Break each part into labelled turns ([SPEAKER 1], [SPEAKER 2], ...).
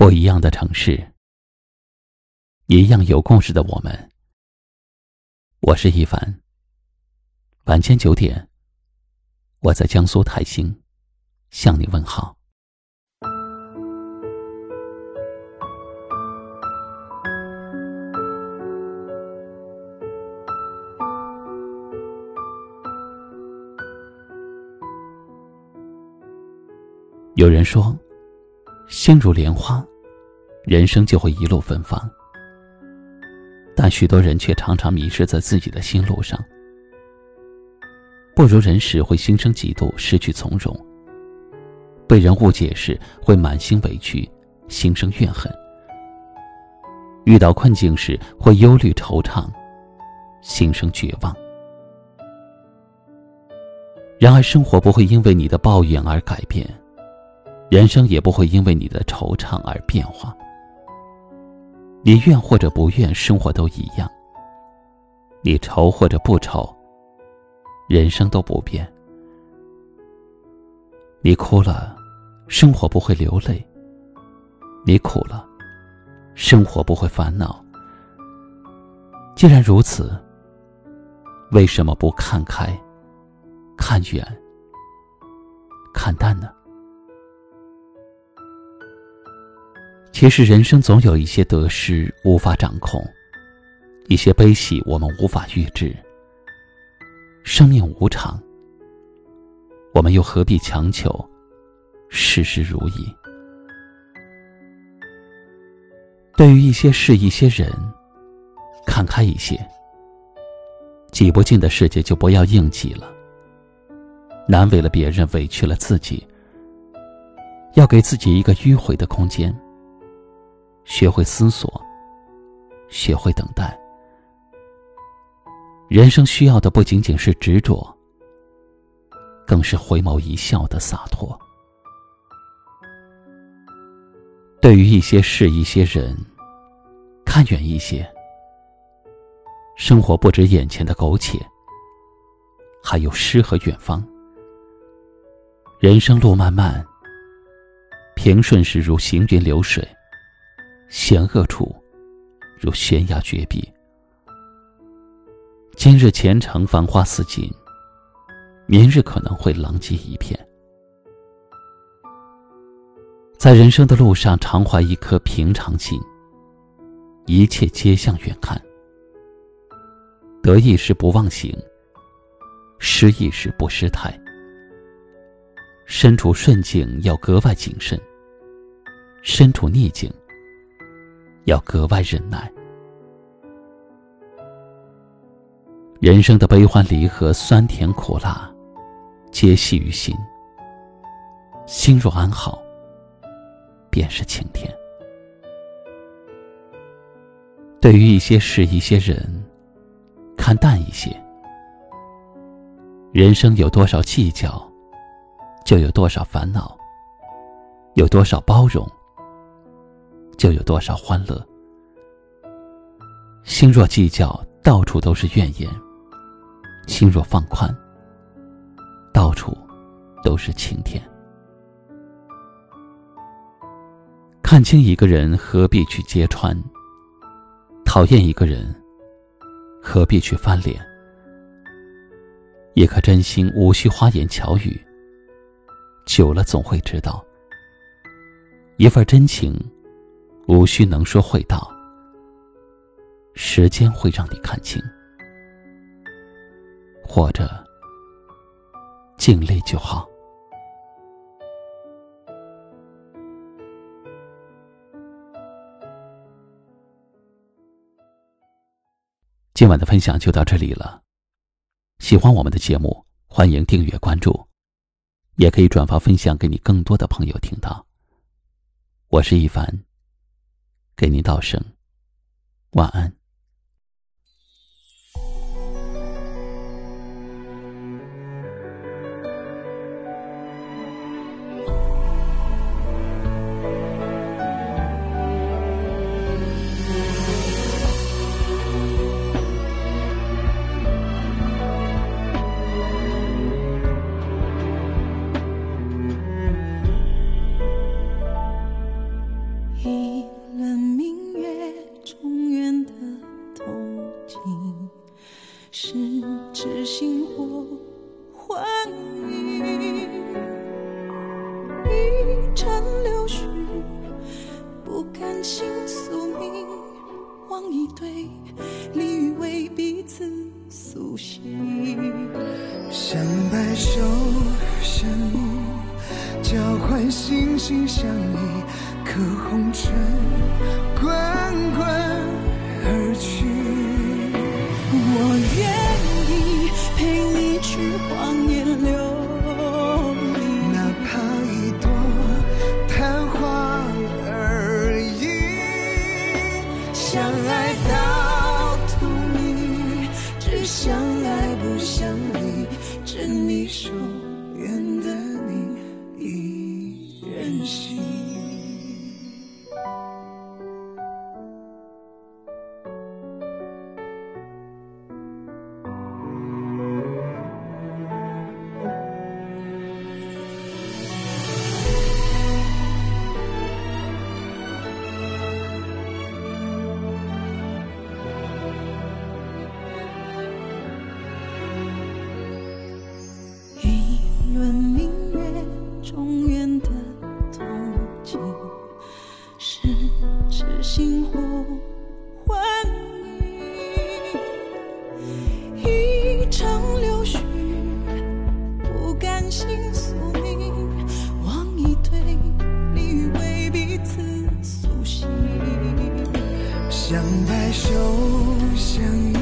[SPEAKER 1] 不一样的城市，一样有故事的我们。我是一凡。晚间九点，我在江苏泰兴向你问好。有人说，心如莲花。人生就会一路芬芳，但许多人却常常迷失在自己的心路上。不如人时会心生嫉妒，失去从容；被人误解时会满心委屈，心生怨恨；遇到困境时会忧虑惆怅，心生绝望。然而，生活不会因为你的抱怨而改变，人生也不会因为你的惆怅而变化。你愿或者不愿，生活都一样；你愁或者不愁，人生都不变。你哭了，生活不会流泪；你苦了，生活不会烦恼。既然如此，为什么不看开、看远、看淡呢？其实，人生总有一些得失无法掌控，一些悲喜我们无法预知。生命无常，我们又何必强求事事如意？对于一些事、一些人，看开一些。挤不进的世界就不要硬挤了。难为了别人，委屈了自己，要给自己一个迂回的空间。学会思索，学会等待。人生需要的不仅仅是执着，更是回眸一笑的洒脱。对于一些事、一些人，看远一些。生活不止眼前的苟且，还有诗和远方。人生路漫漫，平顺时如行云流水。险恶处，如悬崖绝壁。今日前程繁花似锦，明日可能会狼藉一片。在人生的路上，常怀一颗平常心，一切皆向远看。得意时不忘形，失意时不失态。身处顺境要格外谨慎，身处逆境。要格外忍耐。人生的悲欢离合、酸甜苦辣，皆系于心。心若安好，便是晴天。对于一些事、一些人，看淡一些。人生有多少计较，就有多少烦恼；有多少包容。就有多少欢乐。心若计较，到处都是怨言；心若放宽，到处都是晴天。看清一个人，何必去揭穿？讨厌一个人，何必去翻脸？一颗真心，无需花言巧语。久了，总会知道，一份真情。无需能说会道，时间会让你看清，或者尽力就好。今晚的分享就到这里了，喜欢我们的节目，欢迎订阅关注，也可以转发分享给你更多的朋友听到。我是一凡。给您道声晚安。
[SPEAKER 2] 痴心或幻影。一场柳絮，不甘心宿命，望一对鲤鱼为彼此苏醒。
[SPEAKER 3] 相白首，相依，交换心心相依，可红尘滚滚。将白首相依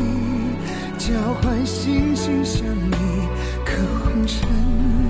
[SPEAKER 3] 交换心心相印可红尘。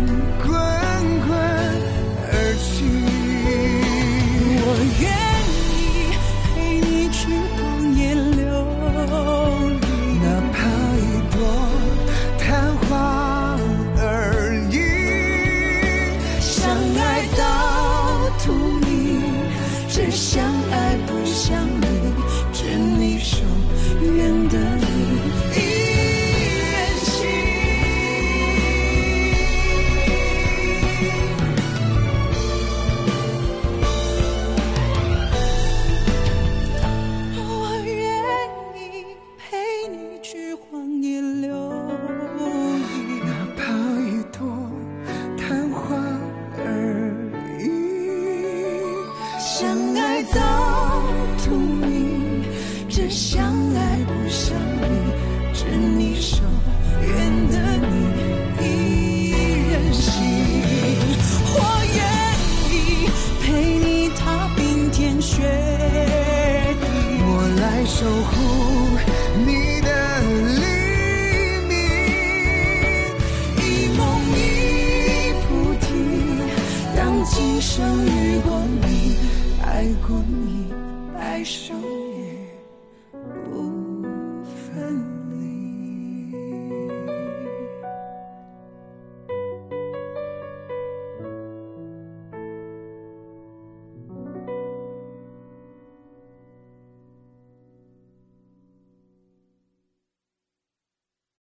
[SPEAKER 2] 来不想你，执你手，愿得你一人心，我愿意陪你踏冰天雪地，
[SPEAKER 3] 我来守护。